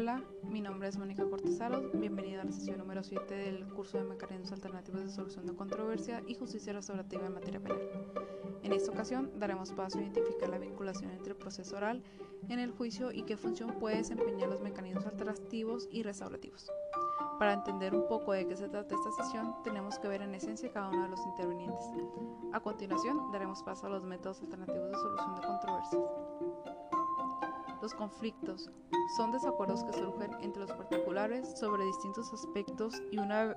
Hola, mi nombre es Mónica Cortesaro. Bienvenido a la sesión número 7 del curso de Mecanismos Alternativos de Solución de Controversia y Justicia Restaurativa en materia penal. En esta ocasión daremos paso a identificar la vinculación entre el proceso oral en el juicio y qué función puede desempeñar los mecanismos alternativos y restaurativos. Para entender un poco de qué se trata esta sesión, tenemos que ver en esencia cada uno de los intervinientes. A continuación, daremos paso a los métodos alternativos de solución de controversias. Los conflictos son desacuerdos que surgen entre los particulares sobre distintos aspectos y una,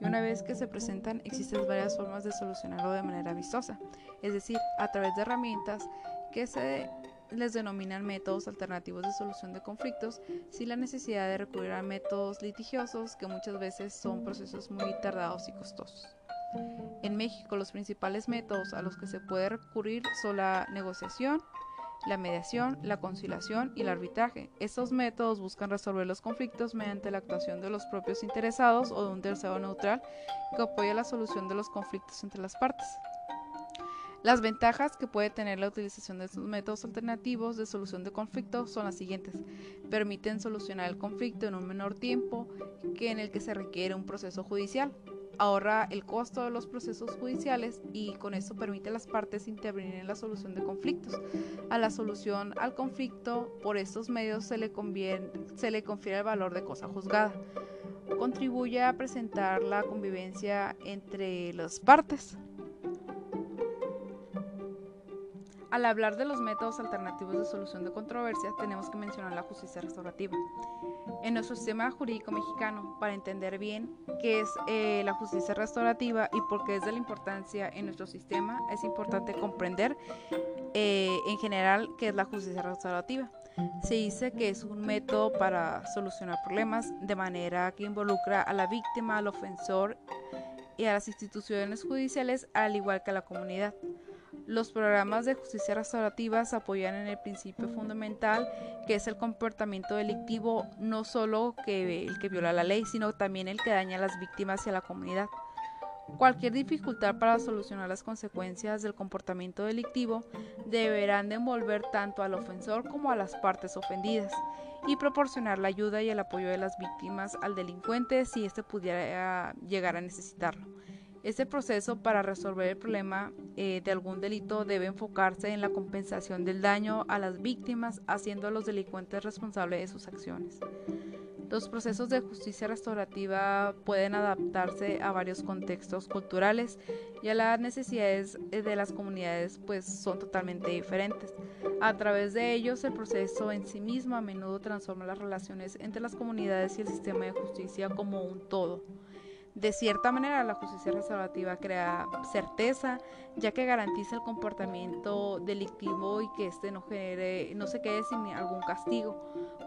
y una vez que se presentan existen varias formas de solucionarlo de manera vistosa, es decir, a través de herramientas que se les denominan métodos alternativos de solución de conflictos sin la necesidad de recurrir a métodos litigiosos que muchas veces son procesos muy tardados y costosos. En México los principales métodos a los que se puede recurrir son la negociación, la mediación, la conciliación y el arbitraje. Estos métodos buscan resolver los conflictos mediante la actuación de los propios interesados o de un tercero neutral que apoya la solución de los conflictos entre las partes. Las ventajas que puede tener la utilización de estos métodos alternativos de solución de conflictos son las siguientes. Permiten solucionar el conflicto en un menor tiempo que en el que se requiere un proceso judicial ahorra el costo de los procesos judiciales y con esto permite a las partes intervenir en la solución de conflictos. A la solución al conflicto, por estos medios se le, se le confiere el valor de cosa juzgada. Contribuye a presentar la convivencia entre las partes. Al hablar de los métodos alternativos de solución de controversias, tenemos que mencionar la justicia restaurativa. En nuestro sistema jurídico mexicano, para entender bien qué es eh, la justicia restaurativa y por qué es de la importancia en nuestro sistema, es importante comprender eh, en general qué es la justicia restaurativa. Se dice que es un método para solucionar problemas de manera que involucra a la víctima, al ofensor y a las instituciones judiciales, al igual que a la comunidad. Los programas de justicia restaurativa se apoyan en el principio fundamental que es el comportamiento delictivo no solo que el que viola la ley, sino también el que daña a las víctimas y a la comunidad. Cualquier dificultad para solucionar las consecuencias del comportamiento delictivo deberán de envolver tanto al ofensor como a las partes ofendidas y proporcionar la ayuda y el apoyo de las víctimas al delincuente si éste pudiera llegar a necesitarlo. Este proceso para resolver el problema eh, de algún delito debe enfocarse en la compensación del daño a las víctimas, haciendo a los delincuentes responsables de sus acciones. Los procesos de justicia restaurativa pueden adaptarse a varios contextos culturales y a las necesidades eh, de las comunidades pues son totalmente diferentes. A través de ellos el proceso en sí mismo a menudo transforma las relaciones entre las comunidades y el sistema de justicia como un todo. De cierta manera, la justicia restaurativa crea certeza, ya que garantiza el comportamiento delictivo y que éste no, no se quede sin algún castigo.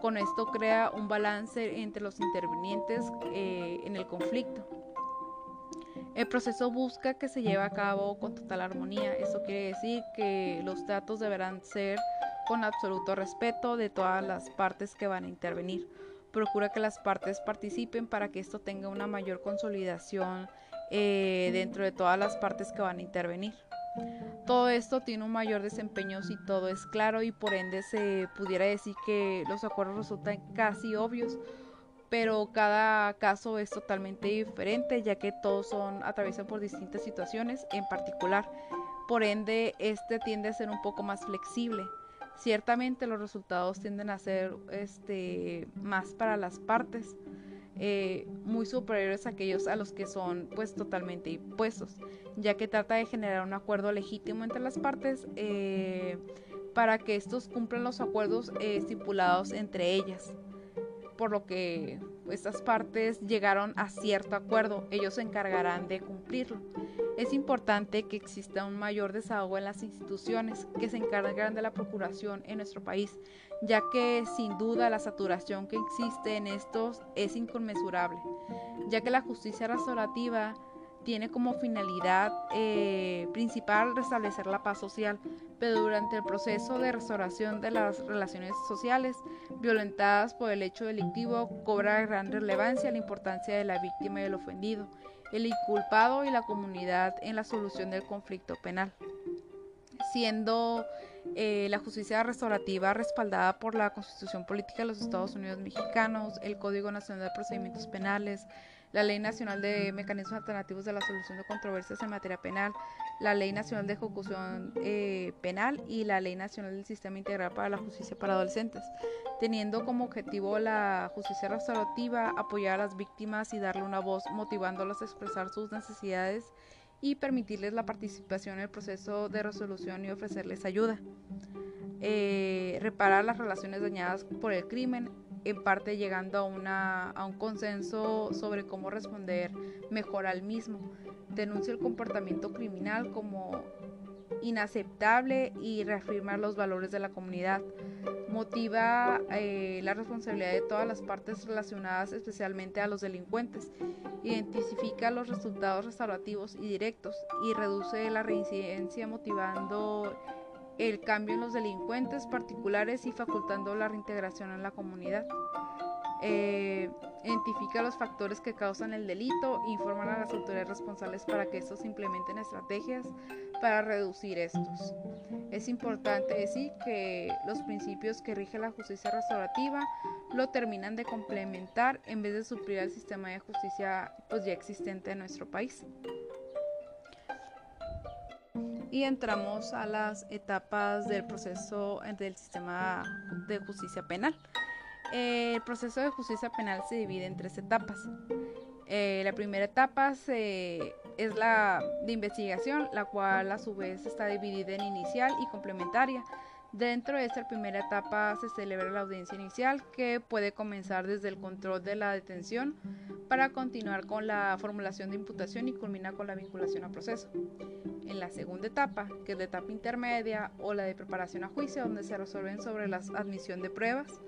Con esto crea un balance entre los intervinientes eh, en el conflicto. El proceso busca que se lleve a cabo con total armonía. Eso quiere decir que los datos deberán ser con absoluto respeto de todas las partes que van a intervenir procura que las partes participen para que esto tenga una mayor consolidación eh, dentro de todas las partes que van a intervenir. Todo esto tiene un mayor desempeño si todo es claro y por ende se pudiera decir que los acuerdos resultan casi obvios, pero cada caso es totalmente diferente ya que todos son atraviesan por distintas situaciones en particular. Por ende, este tiende a ser un poco más flexible. Ciertamente los resultados tienden a ser este, más para las partes, eh, muy superiores a aquellos a los que son pues totalmente impuestos, ya que trata de generar un acuerdo legítimo entre las partes eh, para que estos cumplan los acuerdos eh, estipulados entre ellas, por lo que estas partes llegaron a cierto acuerdo, ellos se encargarán de cumplirlo. Es importante que exista un mayor desahogo en las instituciones que se encargan de la procuración en nuestro país, ya que sin duda la saturación que existe en estos es inconmensurable, ya que la justicia restaurativa tiene como finalidad eh, principal restablecer la paz social, pero durante el proceso de restauración de las relaciones sociales violentadas por el hecho delictivo cobra gran relevancia la importancia de la víctima y el ofendido, el inculpado y la comunidad en la solución del conflicto penal, siendo eh, la justicia restaurativa respaldada por la Constitución Política de los Estados Unidos Mexicanos, el Código Nacional de Procedimientos Penales, la Ley Nacional de Mecanismos Alternativos de la Solución de Controversias en Materia Penal, la Ley Nacional de Ejecución eh, Penal y la Ley Nacional del Sistema Integral para la Justicia para Adolescentes, teniendo como objetivo la justicia restaurativa, apoyar a las víctimas y darle una voz, motivándolas a expresar sus necesidades y permitirles la participación en el proceso de resolución y ofrecerles ayuda. Eh, reparar las relaciones dañadas por el crimen, en parte llegando a, una, a un consenso sobre cómo responder mejor al mismo. Denuncia el comportamiento criminal como inaceptable y reafirmar los valores de la comunidad. Motiva eh, la responsabilidad de todas las partes relacionadas, especialmente a los delincuentes. Identifica los resultados restaurativos y directos y reduce la reincidencia motivando el cambio en los delincuentes particulares y facultando la reintegración en la comunidad. Eh, identifica los factores que causan el delito e informa a las autoridades responsables para que estos implementen estrategias para reducir estos. Es importante decir que los principios que rige la justicia restaurativa lo terminan de complementar en vez de suplir el sistema de justicia pues, ya existente en nuestro país y entramos a las etapas del proceso del sistema de justicia penal. el proceso de justicia penal se divide en tres etapas. Eh, la primera etapa es la de investigación, la cual a su vez está dividida en inicial y complementaria. Dentro de esta primera etapa se celebra la audiencia inicial que puede comenzar desde el control de la detención para continuar con la formulación de imputación y culmina con la vinculación a proceso. En la segunda etapa, que es la etapa intermedia o la de preparación a juicio, donde se resuelven sobre la admisión de pruebas.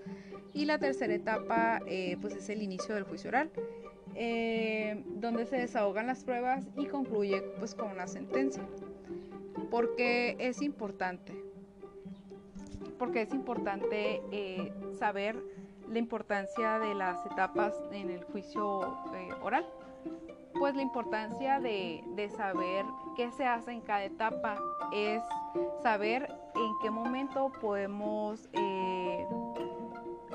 Y la tercera etapa, eh, pues es el inicio del juicio oral, eh, donde se desahogan las pruebas y concluye pues con una sentencia. Porque es importante, porque es importante eh, saber la importancia de las etapas en el juicio oral. Pues la importancia de, saber qué se hace en cada etapa es saber en qué momento podemos eh,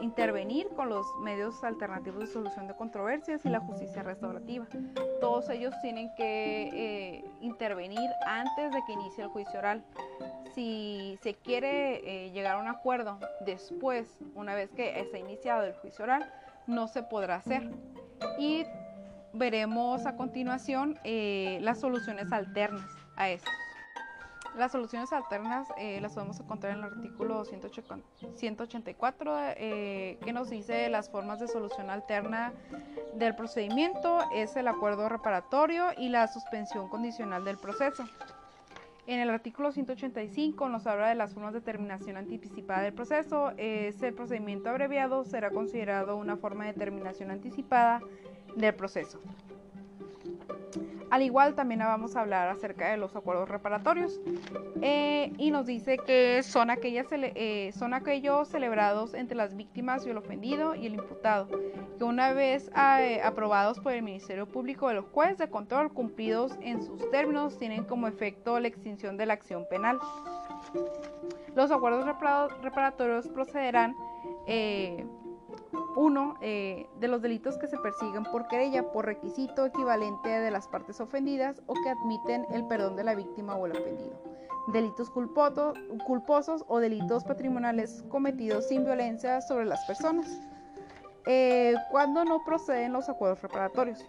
intervenir con los medios alternativos de solución de controversias y la justicia restaurativa. Todos ellos tienen que eh, intervenir antes de que inicie el juicio oral. Si se quiere eh, llegar a un acuerdo después, una vez que está iniciado el juicio oral, no se podrá hacer. Y veremos a continuación eh, las soluciones alternas a esto. Las soluciones alternas eh, las podemos encontrar en el artículo 184 eh, que nos dice las formas de solución alterna del procedimiento es el acuerdo reparatorio y la suspensión condicional del proceso. En el artículo 185 nos habla de las formas de terminación anticipada del proceso. Ese procedimiento abreviado será considerado una forma de terminación anticipada del proceso. Al igual también vamos a hablar acerca de los acuerdos reparatorios eh, y nos dice que eh, son aquellos celebrados entre las víctimas y el ofendido y el imputado, que una vez eh, aprobados por el Ministerio Público del juez de control cumplidos en sus términos tienen como efecto la extinción de la acción penal. Los acuerdos reparatorios procederán uno, eh, de los delitos que se persiguen por querella por requisito equivalente de las partes ofendidas o que admiten el perdón de la víctima o el ofendido. Delitos culposos o delitos patrimoniales cometidos sin violencia sobre las personas. Eh, cuando no proceden los acuerdos reparatorios.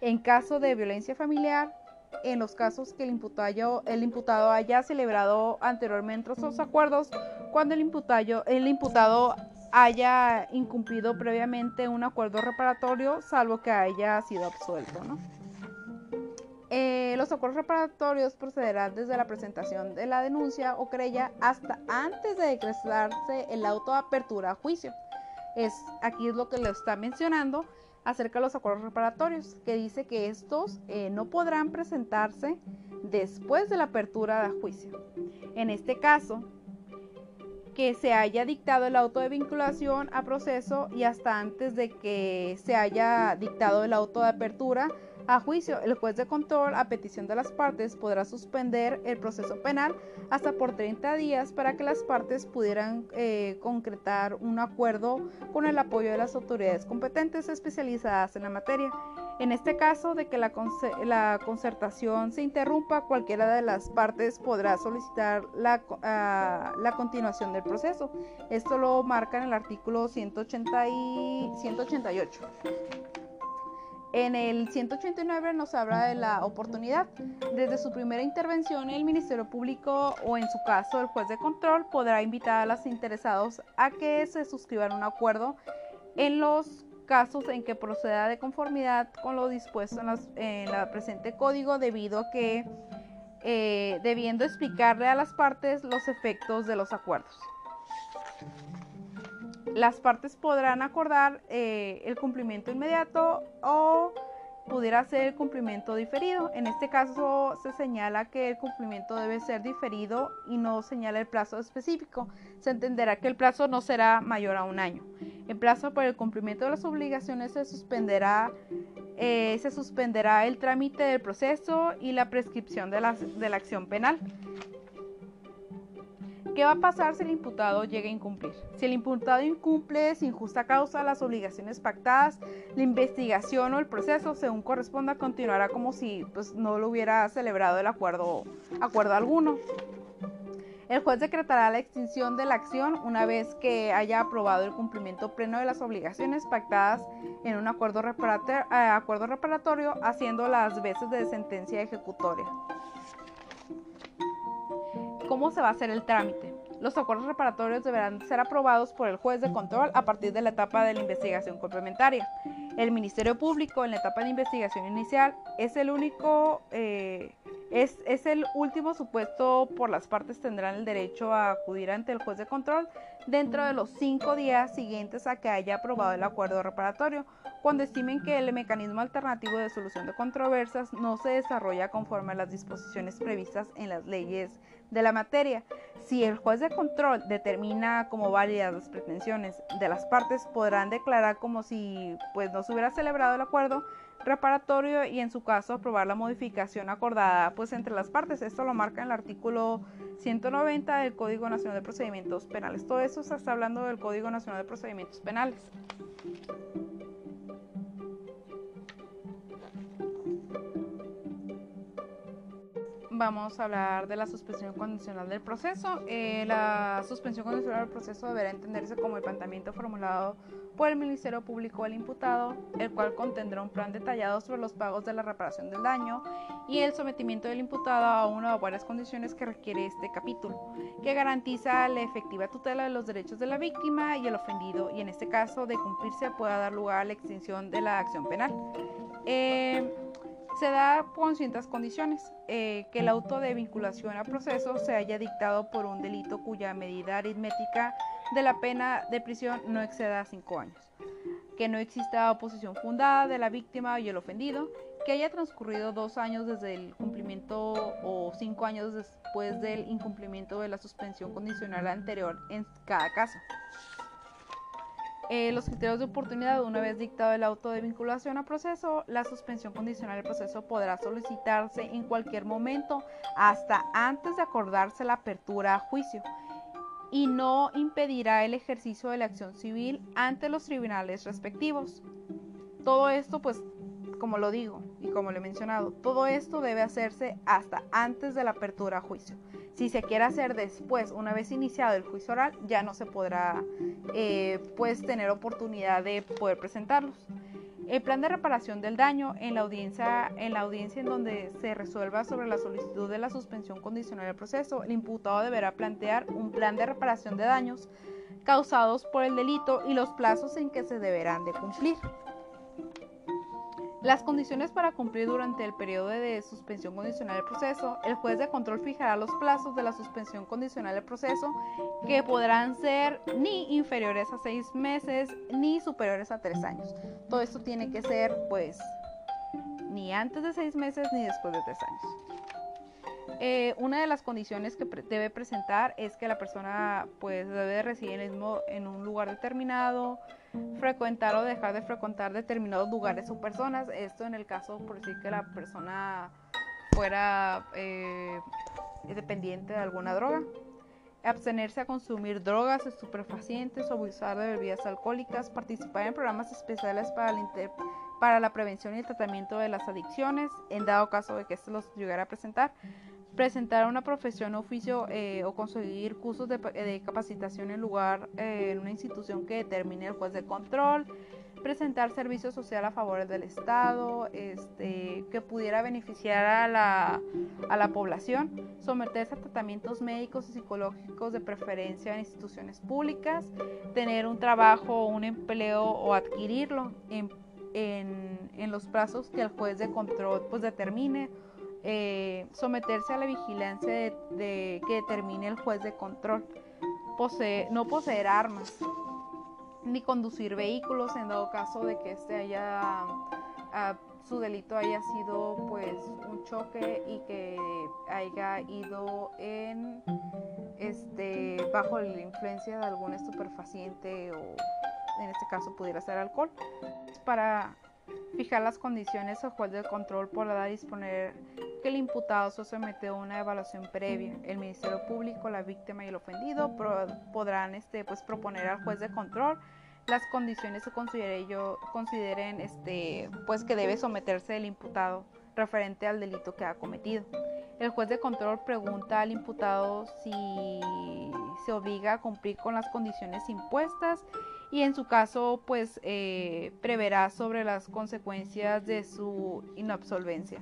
En caso de violencia familiar, en los casos que el imputado, el imputado haya celebrado anteriormente esos acuerdos, cuando el imputado, el imputado haya incumplido previamente un acuerdo reparatorio, salvo que haya sido absuelto. Eh, los acuerdos reparatorios procederán desde la presentación de la denuncia o querella hasta antes de decretarse el auto de apertura a juicio. Es, aquí es lo que le está mencionando acerca de los acuerdos reparatorios, que dice que estos eh, no podrán presentarse después de la apertura de juicio. En este caso, que se haya dictado el auto de vinculación a proceso y hasta antes de que se haya dictado el auto de apertura a juicio, el juez de control, a petición de las partes, podrá suspender el proceso penal hasta por 30 días para que las partes pudieran eh, concretar un acuerdo con el apoyo de las autoridades competentes especializadas en la materia. En este caso de que la, concertación se interrumpa, cualquiera de las partes podrá solicitar la, ah, continuación del proceso. Esto lo marca en el artículo 180 y 188. En el 189 nos habla de la oportunidad. Desde su primera intervención, el Ministerio Público o en su caso el juez de control podrá invitar a los interesados a que se suscriban un acuerdo en los casos en que proceda de conformidad con lo dispuesto en, el presente código debido a que eh, debiendo explicarle a las partes los efectos de los acuerdos. Las partes podrán acordar eh, el cumplimiento inmediato o pudiera ser el cumplimiento diferido. En este caso se señala que el cumplimiento debe ser diferido y no señala el plazo específico. Se entenderá que el plazo no será mayor a un año. El plazo para el cumplimiento de las obligaciones se suspenderá, eh, se suspenderá el trámite del proceso y la prescripción de la acción penal. ¿Qué va a pasar si el imputado llega a incumplir? Si el imputado incumple sin justa causa las obligaciones pactadas, la investigación o el proceso, según corresponda, continuará como si pues, no lo hubiera celebrado el acuerdo, acuerdo alguno. El juez decretará la extinción de la acción una vez que haya aprobado el cumplimiento pleno de las obligaciones pactadas en un acuerdo, reparatorio, eh, acuerdo reparatorio haciendo las veces de sentencia ejecutoria. ¿Cómo se va a hacer el trámite? Los acuerdos reparatorios deberán ser aprobados por el juez de control a partir de la etapa de la investigación complementaria. El Ministerio Público en la etapa de investigación inicial es el único eh, es, es, el último supuesto por las partes tendrán el derecho a acudir ante el juez de control dentro de los cinco días siguientes a que haya aprobado el acuerdo reparatorio, cuando estimen que el mecanismo alternativo de solución de controversias no se desarrolla conforme a las disposiciones previstas en las leyes de la materia. Si el juez de control determina como válidas las pretensiones de las partes, podrán declarar como si pues, no se hubiera celebrado el acuerdo reparatorio y en su caso aprobar la modificación acordada pues entre las partes. Esto lo marca en el artículo 190 del Código Nacional de Procedimientos Penales. Todo eso se está hablando del Código Nacional de Procedimientos Penales. Vamos a hablar de la suspensión condicional del proceso. Eh, la suspensión condicional del proceso deberá entenderse como el planteamiento formulado por el Ministerio Público al imputado, el cual contendrá un plan detallado sobre los pagos de la reparación del daño y el sometimiento del imputado a una o varias condiciones que requiere este capítulo, que garantiza la efectiva tutela de los derechos de la víctima y el ofendido, y en este caso, de cumplirse, pueda dar lugar a la extinción de la acción penal. Eh, se da con ciertas condiciones, eh, que el auto de vinculación a proceso se haya dictado por un delito cuya medida aritmética de la pena de prisión no exceda cinco años, que no exista oposición fundada de la víctima y el ofendido, que haya transcurrido dos años desde el cumplimiento o cinco años después del incumplimiento de la suspensión condicional anterior en cada caso. Eh, los criterios de oportunidad, una vez dictado el auto de vinculación a proceso, la suspensión condicional del proceso podrá solicitarse en cualquier momento hasta antes de acordarse la apertura a juicio y no impedirá el ejercicio de la acción civil ante los tribunales respectivos. Todo esto, pues, como lo digo y como lo he mencionado, todo esto debe hacerse hasta antes de la apertura a juicio. Si se quiere hacer después, una vez iniciado el juicio oral, ya no se podrá eh, pues tener oportunidad de poder presentarlos. El plan de reparación del daño en la audiencia en la audiencia en donde se resuelva sobre la solicitud de la suspensión condicional del proceso, el imputado deberá plantear un plan de reparación de daños causados por el delito y los plazos en que se deberán de cumplir. Las condiciones para cumplir durante el periodo de suspensión condicional del proceso, el juez de control fijará los plazos de la suspensión condicional del proceso que podrán ser ni inferiores a seis meses ni superiores a tres años. Todo esto tiene que ser pues ni antes de seis meses ni después de tres años. Eh, una de las condiciones que debe presentar es que la persona pues debe residir en un lugar determinado, frecuentar o dejar de frecuentar determinados lugares o personas. Esto en el caso por decir que la persona fuera eh, dependiente de alguna droga. Abstenerse a consumir drogas, estupefacientes o abusar de bebidas alcohólicas. Participar en programas especiales para la, para la prevención y el tratamiento de las adicciones, en dado caso de que esto los llegara a presentar presentar una profesión, oficio eh, o conseguir cursos de, capacitación en lugar eh, en una institución que determine el juez de control, presentar servicio social a favor del Estado, este, que pudiera beneficiar a la, a la población, someterse a tratamientos médicos y psicológicos de preferencia en instituciones públicas, tener un trabajo, un empleo o adquirirlo en, en, en los plazos que el juez de control pues determine eh, someterse a la vigilancia de, que determine el juez de control, no poseer armas, ni conducir vehículos en dado caso de que este haya ah, su delito haya sido pues un choque y que haya ido en este bajo la influencia de algún estupefaciente o en este caso pudiera ser alcohol. Para fijar las condiciones o juez de control podrá disponer que el imputado se somete a una evaluación previa. El Ministerio Público, la víctima y el ofendido podrán este, pues, proponer al juez de control las condiciones que considere yo, consideren este, pues, que debe someterse el imputado referente al delito que ha cometido. El juez de control pregunta al imputado si se obliga a cumplir con las condiciones impuestas y en su caso pues eh, preverá sobre las consecuencias de su inabsolvencia.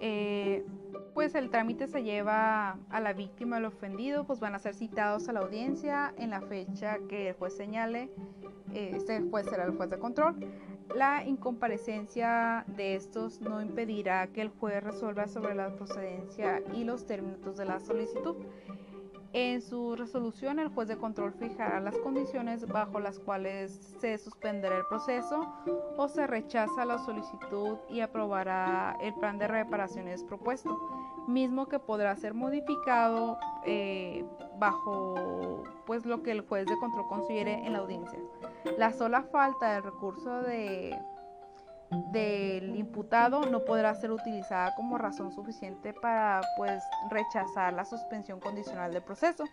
Eh, pues el trámite se lleva a la víctima, al ofendido, pues van a ser citados a la audiencia en la fecha que el juez señale, eh, este juez será el juez de control. La incomparecencia de estos no impedirá que el juez resuelva sobre la procedencia y los términos de la solicitud. En su resolución, el juez de control fijará las condiciones bajo las cuales se suspenderá el proceso o se rechaza la solicitud y aprobará el plan de reparaciones propuesto, mismo que podrá ser modificado eh, bajo pues, lo que el juez de control considere en la audiencia. La sola falta del recurso de del imputado no podrá ser utilizada como razón suficiente para pues rechazar la suspensión condicional del proceso.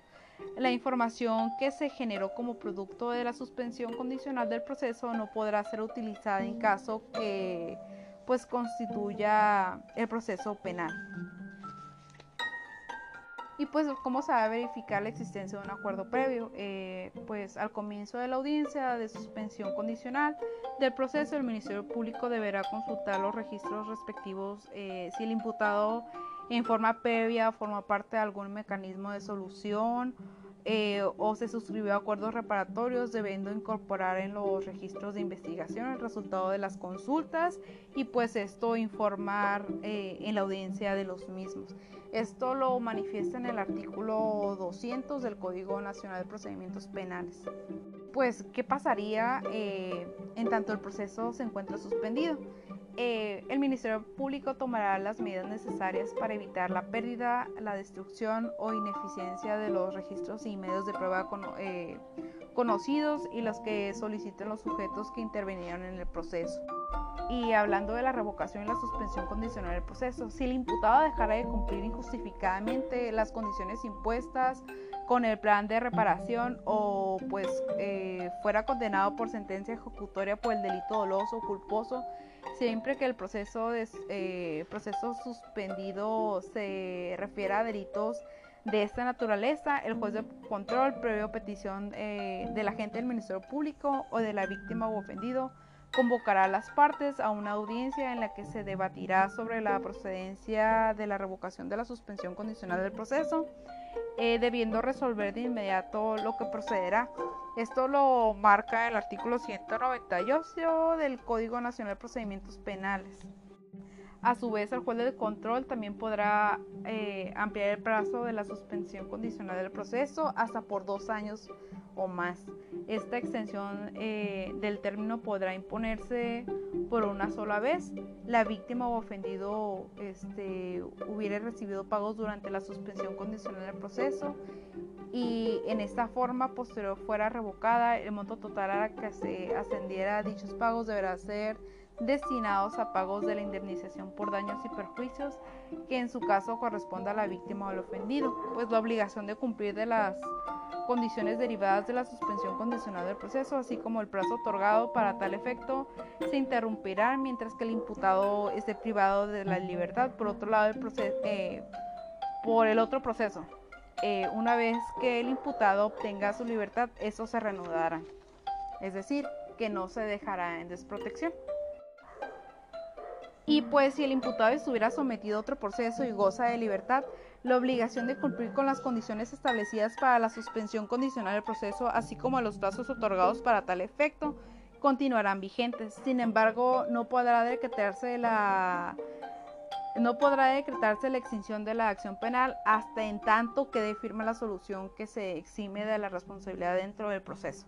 La información que se generó como producto de la suspensión condicional del proceso no podrá ser utilizada en caso que pues constituya el proceso penal. Y pues, ¿cómo se va a verificar la existencia de un acuerdo previo? Eh, pues al comienzo de la audiencia de suspensión condicional del proceso, el Ministerio Público deberá consultar los registros respectivos eh, si el imputado en forma previa forma parte de algún mecanismo de solución eh, o se suscribió acuerdos reparatorios, debiendo incorporar en los registros de investigación el resultado de las consultas y pues esto informar en la audiencia de los mismos. Esto lo manifiesta en el artículo 200 del Código Nacional de Procedimientos Penales. Pues, ¿qué pasaría eh, en tanto el proceso se encuentra suspendido? Eh, el Ministerio Público tomará las medidas necesarias para evitar la pérdida, la destrucción o ineficiencia de los registros y medios de prueba eh, conocidos y los que soliciten los sujetos que intervinieron en el proceso. Y hablando de la revocación y la suspensión condicional del proceso, si el imputado dejara de cumplir injustificadamente las condiciones impuestas con el plan de reparación o pues eh, fuera condenado por sentencia ejecutoria por el delito doloso o culposo, siempre que el proceso, de, eh, proceso suspendido se refiera a delitos de esta naturaleza, el juez de control, previo petición eh, del agente del Ministerio Público o de la víctima o ofendido, convocará a las partes a una audiencia en la que se debatirá sobre la procedencia de la revocación de la suspensión condicional del proceso, eh, debiendo resolver de inmediato lo que procederá. Esto lo marca el artículo 198 del Código Nacional de Procedimientos Penales. A su vez, el juez de control también podrá eh, ampliar el plazo de la suspensión condicional del proceso hasta por dos años o más. esta extensión eh, del término podrá imponerse por una sola vez. La víctima o ofendido este, hubiera recibido pagos durante la suspensión condicional del proceso y en esta forma posterior fuera revocada, el monto total a que se ascendiera a dichos pagos deberá ser destinados a pagos de la indemnización por daños y perjuicios que en su caso corresponda a la víctima o al ofendido, pues la obligación de cumplir de las condiciones derivadas de la suspensión condicional del proceso, así como el plazo otorgado para tal efecto, se interrumpirá mientras que el imputado esté privado de la libertad. Por otro lado, el eh, por el otro proceso, eh, una vez que el imputado obtenga su libertad, eso se reanudará, es decir, que no se dejará en desprotección. Y pues si el imputado estuviera sometido a otro proceso y goza de libertad, la obligación de cumplir con las condiciones establecidas para la suspensión condicional del proceso, así como los plazos otorgados para tal efecto, continuarán vigentes. Sin embargo, no podrá decretarse la no podrá decretarse la extinción de la acción penal hasta en tanto quede firme la solución que se exime de la responsabilidad dentro del proceso.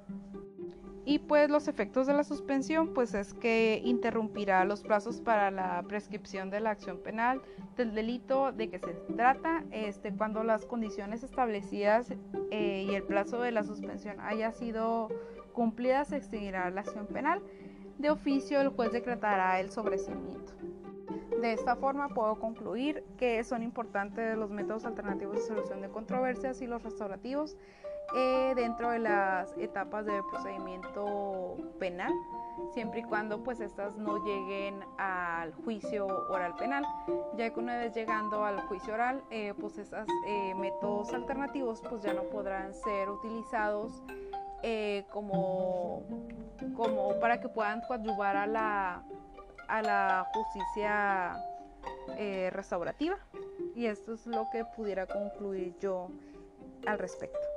Y pues los efectos de la suspensión pues es que interrumpirá los plazos para la prescripción de la acción penal del delito de que se trata este, cuando las condiciones establecidas eh, y el plazo de la suspensión haya sido cumplidas se extinguirá la acción penal. De oficio el juez decretará el sobrecimiento. De esta forma puedo concluir que son importantes los métodos alternativos de solución de controversias y los restaurativos eh, dentro de las etapas del procedimiento penal, siempre y cuando pues estas no lleguen al juicio oral penal, ya que una vez llegando al juicio oral, eh, pues esos eh, métodos alternativos pues ya no podrán ser utilizados como, como para que puedan coadyuvar a la, a la justicia restaurativa. Y esto es lo que pudiera concluir yo al respecto.